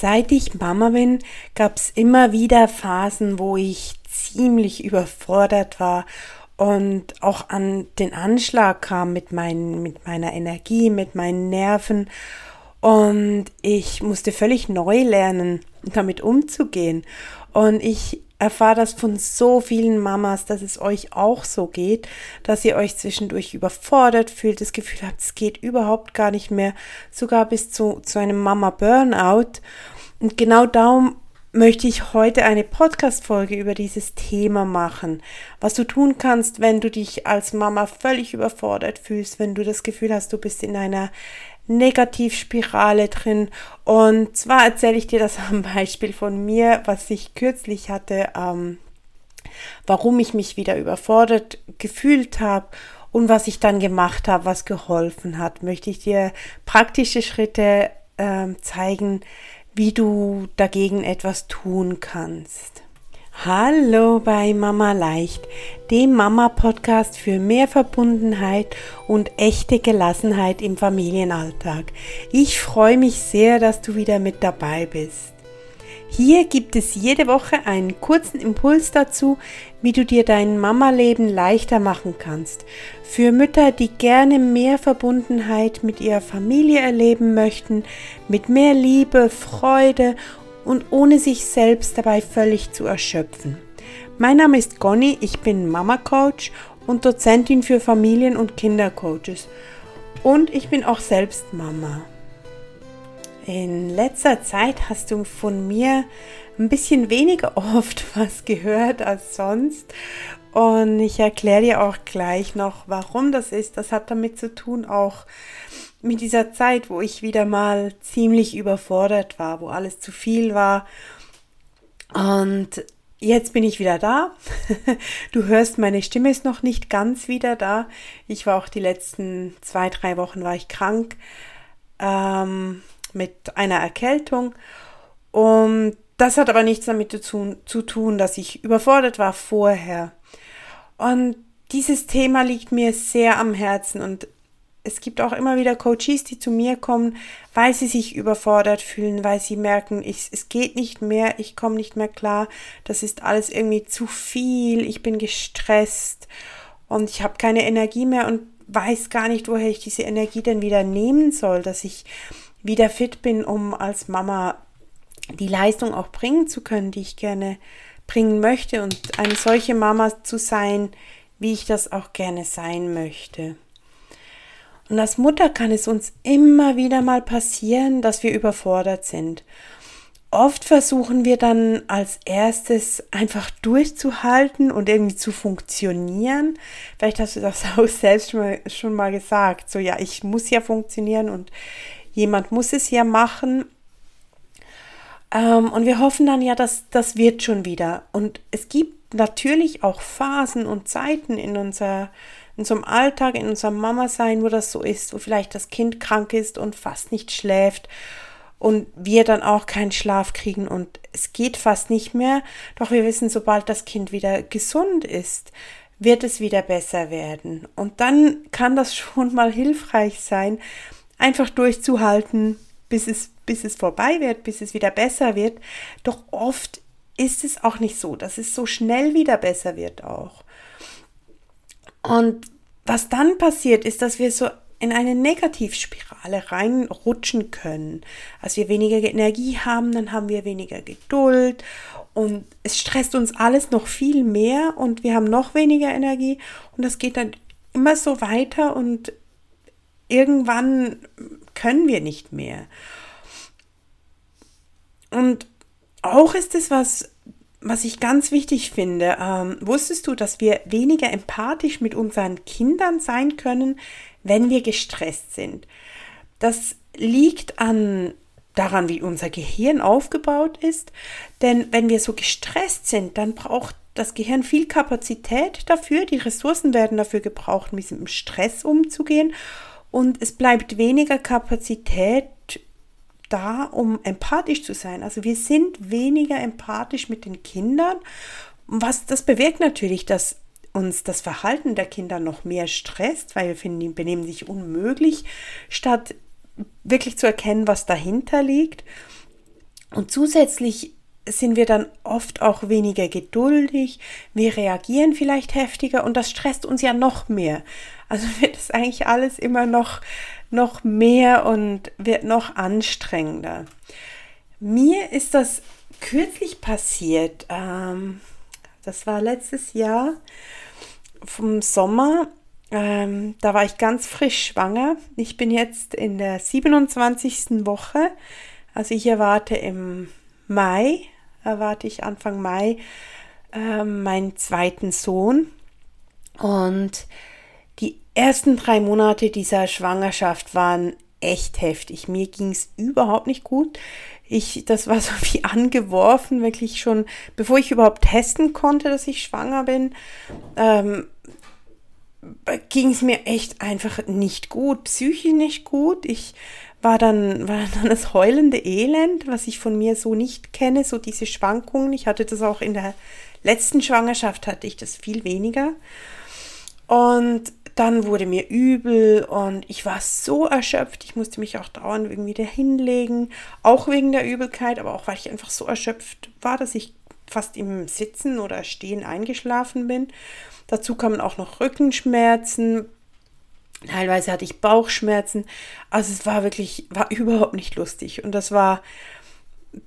Seit ich Mama bin, gab es immer wieder Phasen, wo ich ziemlich überfordert war und auch an den Anschlag kam mit, mein, mit meiner Energie, mit meinen Nerven. Und ich musste völlig neu lernen, damit umzugehen. Und ich erfahre das von so vielen Mamas, dass es euch auch so geht, dass ihr euch zwischendurch überfordert fühlt, das Gefühl habt, es geht überhaupt gar nicht mehr, sogar bis zu, zu einem Mama-Burnout. Und genau darum möchte ich heute eine Podcast-Folge über dieses Thema machen. Was du tun kannst, wenn du dich als Mama völlig überfordert fühlst, wenn du das Gefühl hast, du bist in einer Negativspirale drin. Und zwar erzähle ich dir das am Beispiel von mir, was ich kürzlich hatte, ähm, warum ich mich wieder überfordert gefühlt habe und was ich dann gemacht habe, was geholfen hat. Möchte ich dir praktische Schritte äh, zeigen, wie du dagegen etwas tun kannst. Hallo bei Mama Leicht, dem Mama-Podcast für mehr Verbundenheit und echte Gelassenheit im Familienalltag. Ich freue mich sehr, dass du wieder mit dabei bist. Hier gibt es jede Woche einen kurzen Impuls dazu, wie du dir dein Mama-Leben leichter machen kannst. Für Mütter, die gerne mehr Verbundenheit mit ihrer Familie erleben möchten, mit mehr Liebe, Freude und ohne sich selbst dabei völlig zu erschöpfen. Mein Name ist Conny, ich bin Mama-Coach und Dozentin für Familien- und Kindercoaches. Und ich bin auch selbst Mama. In letzter Zeit hast du von mir ein bisschen weniger oft was gehört als sonst. Und ich erkläre dir auch gleich noch, warum das ist. Das hat damit zu tun, auch mit dieser Zeit, wo ich wieder mal ziemlich überfordert war, wo alles zu viel war. Und jetzt bin ich wieder da. Du hörst, meine Stimme ist noch nicht ganz wieder da. Ich war auch die letzten zwei, drei Wochen war ich krank. Ähm, mit einer Erkältung. Und das hat aber nichts damit zu, zu tun, dass ich überfordert war vorher. Und dieses Thema liegt mir sehr am Herzen. Und es gibt auch immer wieder Coaches, die zu mir kommen, weil sie sich überfordert fühlen, weil sie merken, ich, es geht nicht mehr, ich komme nicht mehr klar, das ist alles irgendwie zu viel, ich bin gestresst und ich habe keine Energie mehr und weiß gar nicht, woher ich diese Energie denn wieder nehmen soll, dass ich wieder fit bin, um als Mama die Leistung auch bringen zu können, die ich gerne bringen möchte und eine solche Mama zu sein, wie ich das auch gerne sein möchte. Und als Mutter kann es uns immer wieder mal passieren, dass wir überfordert sind. Oft versuchen wir dann als erstes einfach durchzuhalten und irgendwie zu funktionieren. Vielleicht hast du das auch selbst schon mal, schon mal gesagt. So, ja, ich muss ja funktionieren und jemand muss es ja machen. Ähm, und wir hoffen dann ja, dass das wird schon wieder. Und es gibt natürlich auch Phasen und Zeiten in, unser, in unserem Alltag, in unserem Mama-Sein, wo das so ist, wo vielleicht das Kind krank ist und fast nicht schläft und wir dann auch keinen Schlaf kriegen und es geht fast nicht mehr. Doch wir wissen, sobald das Kind wieder gesund ist, wird es wieder besser werden. Und dann kann das schon mal hilfreich sein, einfach durchzuhalten, bis es, bis es vorbei wird, bis es wieder besser wird. Doch oft ist es auch nicht so, dass es so schnell wieder besser wird auch. Und was dann passiert, ist, dass wir so in eine Negativspirale reinrutschen können. Als wir weniger Energie haben, dann haben wir weniger Geduld und es stresst uns alles noch viel mehr und wir haben noch weniger Energie und das geht dann immer so weiter und irgendwann können wir nicht mehr. Und auch ist es was, was ich ganz wichtig finde. Ähm, wusstest du, dass wir weniger empathisch mit unseren Kindern sein können, wenn wir gestresst sind? Das liegt an daran, wie unser Gehirn aufgebaut ist. Denn wenn wir so gestresst sind, dann braucht das Gehirn viel Kapazität dafür. Die Ressourcen werden dafür gebraucht, mit dem Stress umzugehen und es bleibt weniger Kapazität da, um empathisch zu sein. Also wir sind weniger empathisch mit den Kindern. Was das bewirkt natürlich, dass uns das Verhalten der Kinder noch mehr stresst, weil wir finden, die benehmen sich unmöglich, statt wirklich zu erkennen, was dahinter liegt. Und zusätzlich sind wir dann oft auch weniger geduldig, wir reagieren vielleicht heftiger und das stresst uns ja noch mehr. Also wird es eigentlich alles immer noch, noch mehr und wird noch anstrengender. Mir ist das kürzlich passiert. Ähm, das war letztes Jahr vom Sommer. Ähm, da war ich ganz frisch schwanger. Ich bin jetzt in der 27. Woche. Also ich erwarte im Mai, erwarte ich Anfang Mai äh, meinen zweiten Sohn. Und ersten drei Monate dieser Schwangerschaft waren echt heftig. Mir ging es überhaupt nicht gut. Ich, das war so wie angeworfen, wirklich schon, bevor ich überhaupt testen konnte, dass ich schwanger bin, ähm, ging es mir echt einfach nicht gut, psychisch nicht gut. Ich war dann, war dann das heulende Elend, was ich von mir so nicht kenne, so diese Schwankungen. Ich hatte das auch in der letzten Schwangerschaft, hatte ich das viel weniger. Und dann wurde mir übel und ich war so erschöpft. Ich musste mich auch dauernd irgendwie wieder hinlegen, auch wegen der Übelkeit, aber auch weil ich einfach so erschöpft war, dass ich fast im Sitzen oder Stehen eingeschlafen bin. Dazu kamen auch noch Rückenschmerzen. Teilweise hatte ich Bauchschmerzen. Also es war wirklich, war überhaupt nicht lustig. Und das war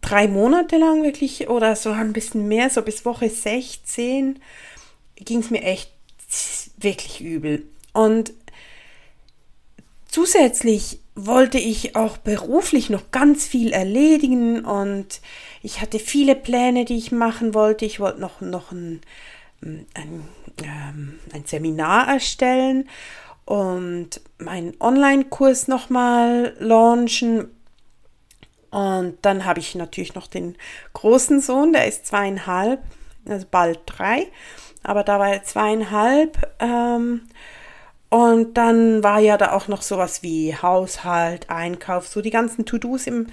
drei Monate lang wirklich oder so ein bisschen mehr, so bis Woche 16 ging es mir echt wirklich übel. Und zusätzlich wollte ich auch beruflich noch ganz viel erledigen und ich hatte viele Pläne, die ich machen wollte. Ich wollte noch, noch ein, ein, ähm, ein Seminar erstellen und meinen Online-Kurs nochmal launchen. Und dann habe ich natürlich noch den großen Sohn, der ist zweieinhalb, also bald drei, aber da war er zweieinhalb. Ähm, und dann war ja da auch noch sowas wie Haushalt, Einkauf, so die ganzen To-Dos im,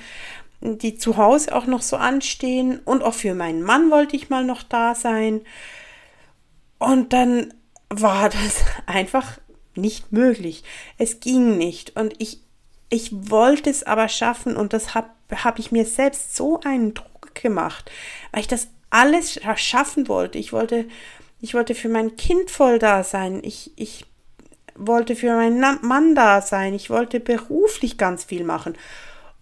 die zu Hause auch noch so anstehen. Und auch für meinen Mann wollte ich mal noch da sein. Und dann war das einfach nicht möglich. Es ging nicht. Und ich, ich wollte es aber schaffen und das habe hab ich mir selbst so einen Druck gemacht, weil ich das alles schaffen wollte. Ich wollte, ich wollte für mein Kind voll da sein. Ich, ich wollte für meinen Mann da sein, ich wollte beruflich ganz viel machen.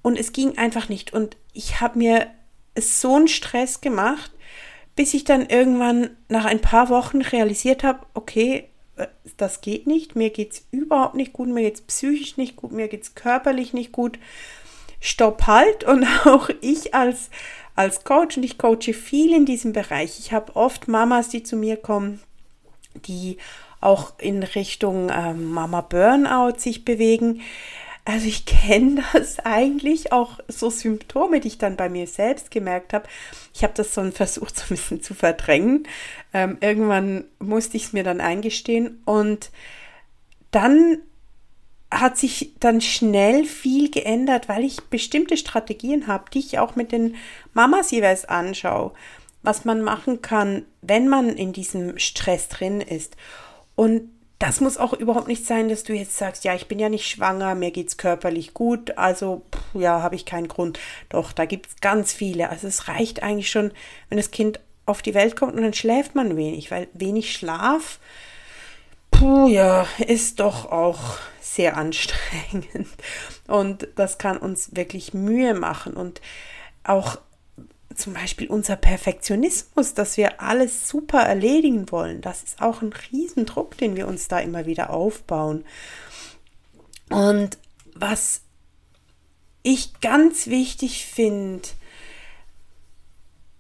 Und es ging einfach nicht. Und ich habe mir so einen Stress gemacht, bis ich dann irgendwann nach ein paar Wochen realisiert habe, okay, äh, das geht nicht, mir geht es überhaupt nicht gut, mir geht es psychisch nicht gut, mir geht es körperlich nicht gut. Stopp halt. Und auch ich als als Coach und ich coache viel in diesem Bereich. Ich habe oft Mamas, die zu mir kommen, die auch in Richtung ähm, Mama Burnout sich bewegen. Also ich kenne das eigentlich auch so Symptome, die ich dann bei mir selbst gemerkt habe. Ich habe das so versucht, so ein bisschen zu verdrängen. Ähm, irgendwann musste ich es mir dann eingestehen und dann hat sich dann schnell viel geändert, weil ich bestimmte Strategien habe, die ich auch mit den Mamas jeweils anschaue, was man machen kann, wenn man in diesem Stress drin ist. Und das muss auch überhaupt nicht sein, dass du jetzt sagst, ja, ich bin ja nicht schwanger, mir geht es körperlich gut, also pff, ja, habe ich keinen Grund. Doch, da gibt es ganz viele. Also es reicht eigentlich schon, wenn das Kind auf die Welt kommt und dann schläft man wenig, weil wenig Schlaf, puh, ja, ist doch auch sehr anstrengend. Und das kann uns wirklich Mühe machen und auch zum Beispiel unser Perfektionismus, dass wir alles super erledigen wollen, das ist auch ein Riesendruck, den wir uns da immer wieder aufbauen. Und was ich ganz wichtig finde,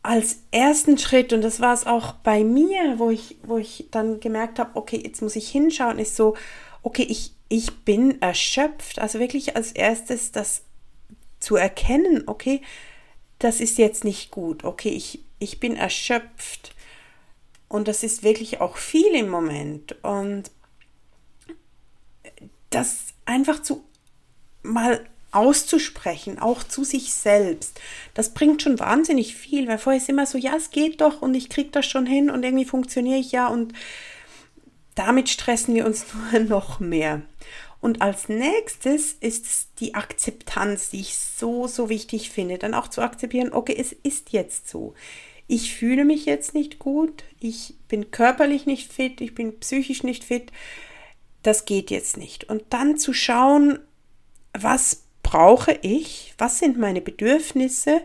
als ersten Schritt, und das war es auch bei mir, wo ich, wo ich dann gemerkt habe, okay, jetzt muss ich hinschauen, ist so, okay, ich, ich bin erschöpft. Also wirklich als erstes das zu erkennen, okay, das ist jetzt nicht gut. Okay, ich, ich bin erschöpft. Und das ist wirklich auch viel im Moment. Und das einfach zu mal auszusprechen, auch zu sich selbst, das bringt schon wahnsinnig viel, weil vorher ist immer so, ja, es geht doch und ich kriege das schon hin und irgendwie funktioniere ich ja und damit stressen wir uns nur noch mehr. Und als nächstes ist es die Akzeptanz, die ich so, so wichtig finde. Dann auch zu akzeptieren, okay, es ist jetzt so. Ich fühle mich jetzt nicht gut, ich bin körperlich nicht fit, ich bin psychisch nicht fit. Das geht jetzt nicht. Und dann zu schauen, was brauche ich, was sind meine Bedürfnisse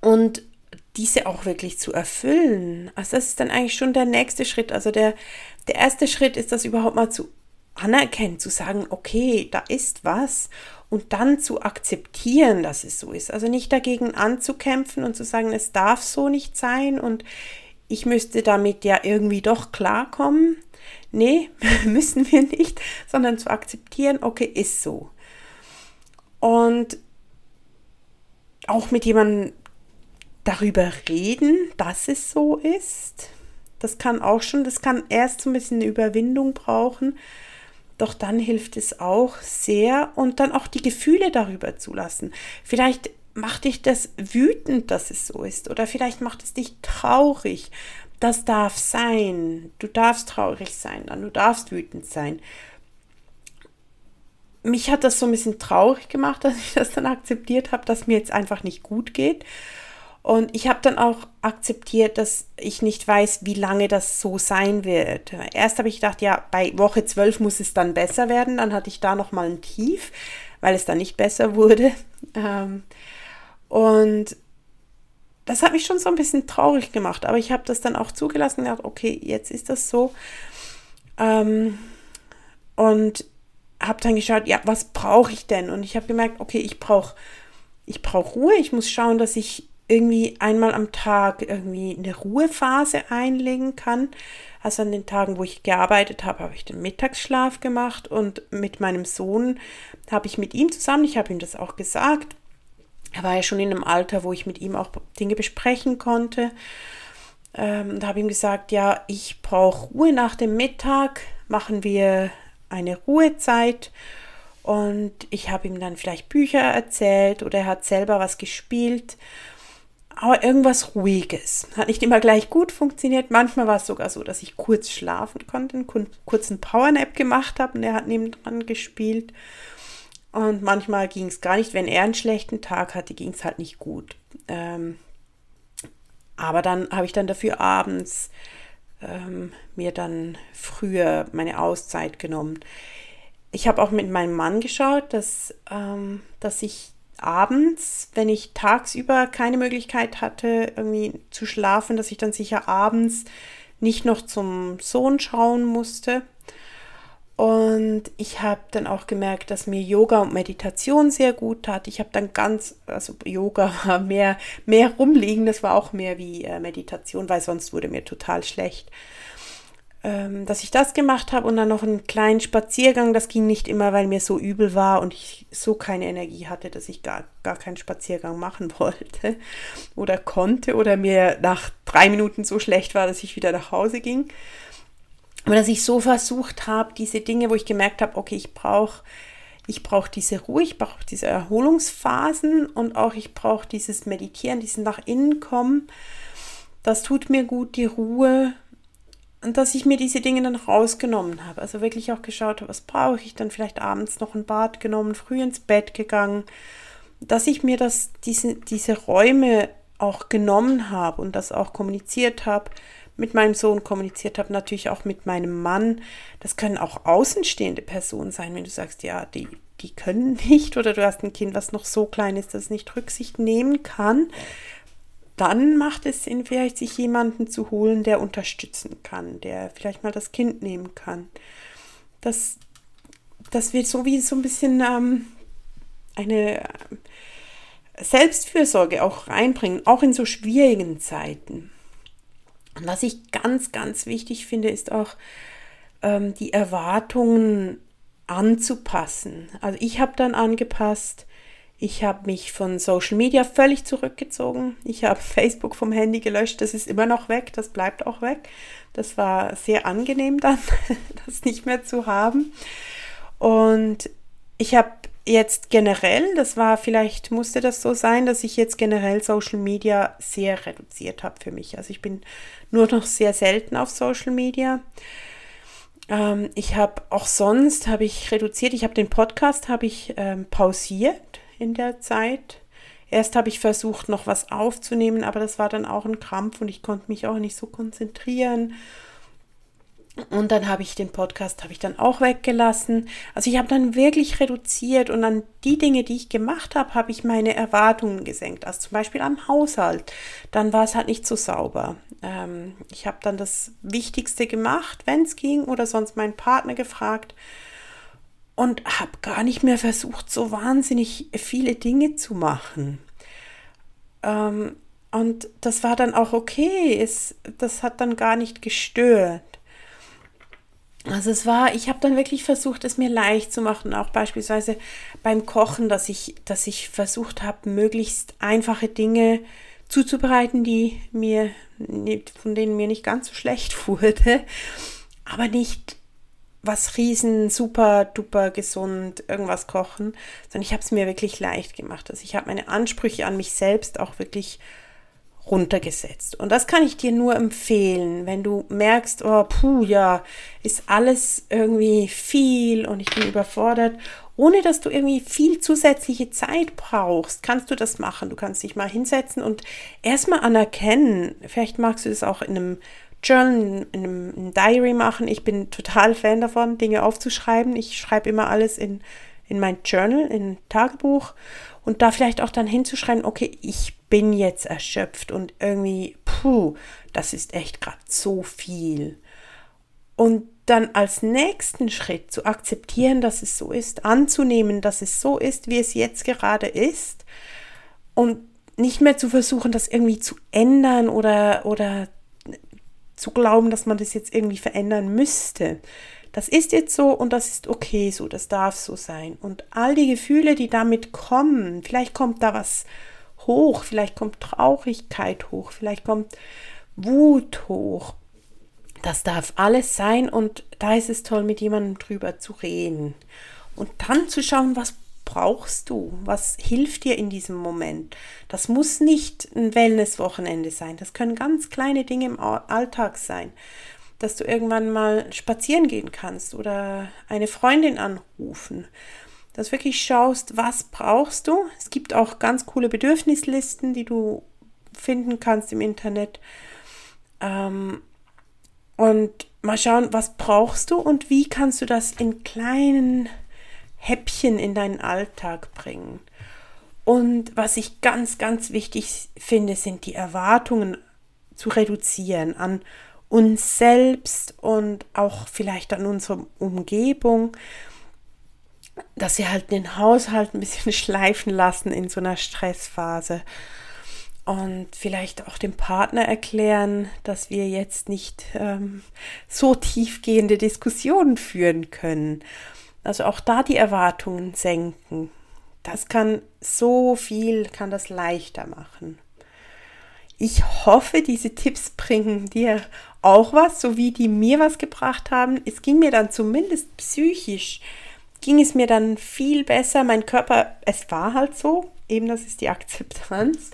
und diese auch wirklich zu erfüllen. Also das ist dann eigentlich schon der nächste Schritt. Also der, der erste Schritt ist das überhaupt mal zu anerkennen, zu sagen, okay, da ist was und dann zu akzeptieren, dass es so ist. Also nicht dagegen anzukämpfen und zu sagen, es darf so nicht sein und ich müsste damit ja irgendwie doch klarkommen. Nee, müssen wir nicht, sondern zu akzeptieren, okay, ist so. Und auch mit jemandem darüber reden, dass es so ist. Das kann auch schon, das kann erst so ein bisschen eine Überwindung brauchen, doch dann hilft es auch sehr und dann auch die Gefühle darüber zu lassen. Vielleicht macht dich das wütend, dass es so ist oder vielleicht macht es dich traurig. Das darf sein. Du darfst traurig sein, dann du darfst wütend sein. Mich hat das so ein bisschen traurig gemacht, dass ich das dann akzeptiert habe, dass mir jetzt einfach nicht gut geht. Und ich habe dann auch akzeptiert, dass ich nicht weiß, wie lange das so sein wird. Erst habe ich gedacht, ja, bei Woche 12 muss es dann besser werden. Dann hatte ich da nochmal ein Tief, weil es dann nicht besser wurde. Ähm, und das hat mich schon so ein bisschen traurig gemacht. Aber ich habe das dann auch zugelassen und gedacht, okay, jetzt ist das so. Ähm, und habe dann geschaut, ja, was brauche ich denn? Und ich habe gemerkt, okay, ich brauche ich brauche Ruhe. Ich muss schauen, dass ich irgendwie einmal am Tag irgendwie eine Ruhephase einlegen kann. Also an den Tagen, wo ich gearbeitet habe, habe ich den Mittagsschlaf gemacht und mit meinem Sohn habe ich mit ihm zusammen, ich habe ihm das auch gesagt, er war ja schon in einem Alter, wo ich mit ihm auch Dinge besprechen konnte. Ähm, und habe ihm gesagt, ja, ich brauche Ruhe nach dem Mittag, machen wir eine Ruhezeit. Und ich habe ihm dann vielleicht Bücher erzählt oder er hat selber was gespielt aber irgendwas Ruhiges. Hat nicht immer gleich gut funktioniert. Manchmal war es sogar so, dass ich kurz schlafen konnte, einen kurzen Powernap gemacht habe und er hat nebendran gespielt. Und manchmal ging es gar nicht. Wenn er einen schlechten Tag hatte, ging es halt nicht gut. Ähm, aber dann habe ich dann dafür abends ähm, mir dann früher meine Auszeit genommen. Ich habe auch mit meinem Mann geschaut, dass, ähm, dass ich abends, wenn ich tagsüber keine Möglichkeit hatte, irgendwie zu schlafen, dass ich dann sicher abends nicht noch zum Sohn schauen musste. Und ich habe dann auch gemerkt, dass mir Yoga und Meditation sehr gut tat. Ich habe dann ganz, also Yoga war mehr, mehr rumliegen, das war auch mehr wie äh, Meditation, weil sonst wurde mir total schlecht ähm, dass ich das gemacht habe und dann noch einen kleinen Spaziergang. Das ging nicht immer, weil mir so übel war und ich so keine Energie hatte, dass ich gar, gar keinen Spaziergang machen wollte oder konnte oder mir nach drei Minuten so schlecht war, dass ich wieder nach Hause ging. Aber dass ich so versucht habe, diese Dinge, wo ich gemerkt habe, okay, ich brauche ich brauche diese Ruhe, ich brauche diese Erholungsphasen und auch ich brauche dieses Meditieren, dieses nach innen kommen. Das tut mir gut, die Ruhe dass ich mir diese Dinge dann rausgenommen habe. Also wirklich auch geschaut habe, was brauche ich dann vielleicht abends noch ein Bad genommen, früh ins Bett gegangen. Dass ich mir das, diese, diese Räume auch genommen habe und das auch kommuniziert habe, mit meinem Sohn kommuniziert habe, natürlich auch mit meinem Mann. Das können auch außenstehende Personen sein, wenn du sagst, ja, die, die können nicht oder du hast ein Kind, was noch so klein ist, dass es nicht Rücksicht nehmen kann dann macht es Sinn, vielleicht sich jemanden zu holen, der unterstützen kann, der vielleicht mal das Kind nehmen kann. Das, das wird so wie so ein bisschen ähm, eine Selbstfürsorge auch reinbringen, auch in so schwierigen Zeiten. Und was ich ganz, ganz wichtig finde, ist auch ähm, die Erwartungen anzupassen. Also ich habe dann angepasst, ich habe mich von Social Media völlig zurückgezogen. Ich habe Facebook vom Handy gelöscht. Das ist immer noch weg. Das bleibt auch weg. Das war sehr angenehm dann, das nicht mehr zu haben. Und ich habe jetzt generell, das war vielleicht, musste das so sein, dass ich jetzt generell Social Media sehr reduziert habe für mich. Also ich bin nur noch sehr selten auf Social Media. Ähm, ich habe auch sonst habe ich reduziert. Ich habe den Podcast habe ich ähm, pausiert in der Zeit. Erst habe ich versucht, noch was aufzunehmen, aber das war dann auch ein Krampf und ich konnte mich auch nicht so konzentrieren. Und dann habe ich den Podcast habe ich dann auch weggelassen. Also ich habe dann wirklich reduziert und an die Dinge, die ich gemacht habe, habe ich meine Erwartungen gesenkt. Also zum Beispiel am Haushalt. Dann war es halt nicht so sauber. Ähm, ich habe dann das Wichtigste gemacht, wenn es ging, oder sonst meinen Partner gefragt und habe gar nicht mehr versucht, so wahnsinnig viele Dinge zu machen. Ähm, und das war dann auch okay. Es, das hat dann gar nicht gestört. Also es war, ich habe dann wirklich versucht, es mir leicht zu machen, auch beispielsweise beim Kochen, dass ich, dass ich versucht habe, möglichst einfache Dinge zuzubereiten, die mir, von denen mir nicht ganz so schlecht wurde, aber nicht was riesen super duper gesund irgendwas kochen, sondern ich habe es mir wirklich leicht gemacht. Also ich habe meine Ansprüche an mich selbst auch wirklich runtergesetzt. Und das kann ich dir nur empfehlen, wenn du merkst, oh, puh, ja, ist alles irgendwie viel und ich bin überfordert. Ohne dass du irgendwie viel zusätzliche Zeit brauchst, kannst du das machen. Du kannst dich mal hinsetzen und erstmal anerkennen. Vielleicht magst du das auch in einem Journal, in einem, in einem Diary machen. Ich bin total Fan davon, Dinge aufzuschreiben. Ich schreibe immer alles in, in mein Journal, in ein Tagebuch und da vielleicht auch dann hinzuschreiben, okay, ich bin jetzt erschöpft und irgendwie, puh, das ist echt gerade so viel. Und dann als nächsten Schritt zu akzeptieren, dass es so ist, anzunehmen, dass es so ist, wie es jetzt gerade ist und nicht mehr zu versuchen, das irgendwie zu ändern oder, oder zu glauben, dass man das jetzt irgendwie verändern müsste. Das ist jetzt so und das ist okay so, das darf so sein. Und all die Gefühle, die damit kommen, vielleicht kommt da was hoch, vielleicht kommt Traurigkeit hoch, vielleicht kommt Wut hoch. Das darf alles sein und da ist es toll, mit jemandem drüber zu reden. Und dann zu schauen, was brauchst du? Was hilft dir in diesem Moment? Das muss nicht ein Wellnesswochenende sein. Das können ganz kleine Dinge im Alltag sein. Dass du irgendwann mal spazieren gehen kannst oder eine Freundin anrufen dass wirklich schaust, was brauchst du. Es gibt auch ganz coole Bedürfnislisten, die du finden kannst im Internet. Ähm, und mal schauen, was brauchst du und wie kannst du das in kleinen Häppchen in deinen Alltag bringen. Und was ich ganz, ganz wichtig finde, sind die Erwartungen zu reduzieren an uns selbst und auch vielleicht an unsere Umgebung dass sie halt den Haushalt ein bisschen schleifen lassen in so einer Stressphase und vielleicht auch dem Partner erklären, dass wir jetzt nicht ähm, so tiefgehende Diskussionen führen können. Also auch da die Erwartungen senken. Das kann so viel, kann das leichter machen. Ich hoffe, diese Tipps bringen dir auch was, so wie die mir was gebracht haben. Es ging mir dann zumindest psychisch ging es mir dann viel besser. Mein Körper, es war halt so, eben das ist die Akzeptanz.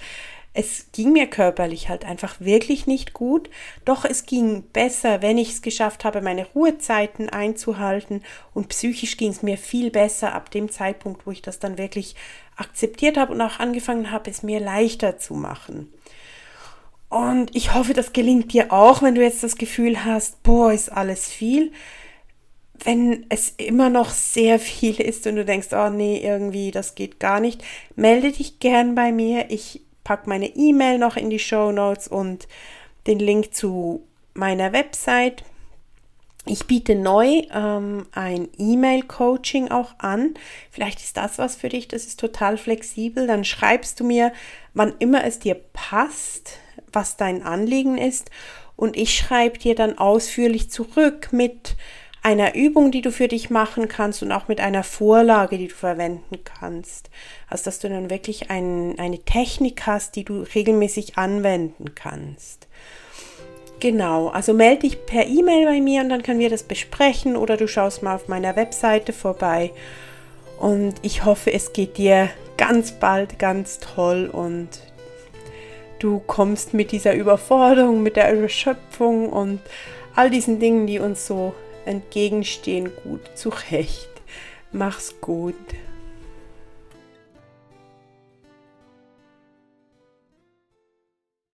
Es ging mir körperlich halt einfach wirklich nicht gut, doch es ging besser, wenn ich es geschafft habe, meine Ruhezeiten einzuhalten und psychisch ging es mir viel besser ab dem Zeitpunkt, wo ich das dann wirklich akzeptiert habe und auch angefangen habe, es mir leichter zu machen. Und ich hoffe, das gelingt dir auch, wenn du jetzt das Gefühl hast, boah, ist alles viel wenn es immer noch sehr viel ist und du denkst, oh nee, irgendwie, das geht gar nicht, melde dich gern bei mir. Ich packe meine E-Mail noch in die Show Notes und den Link zu meiner Website. Ich biete neu ähm, ein E-Mail-Coaching auch an. Vielleicht ist das was für dich, das ist total flexibel. Dann schreibst du mir, wann immer es dir passt, was dein Anliegen ist. Und ich schreibe dir dann ausführlich zurück mit einer Übung, die du für dich machen kannst und auch mit einer Vorlage, die du verwenden kannst. Also, dass du dann wirklich ein, eine Technik hast, die du regelmäßig anwenden kannst. Genau, also melde dich per E-Mail bei mir und dann können wir das besprechen oder du schaust mal auf meiner Webseite vorbei. Und ich hoffe, es geht dir ganz bald ganz toll und du kommst mit dieser Überforderung, mit der Erschöpfung und all diesen Dingen, die uns so entgegenstehen gut zurecht. Mach's gut.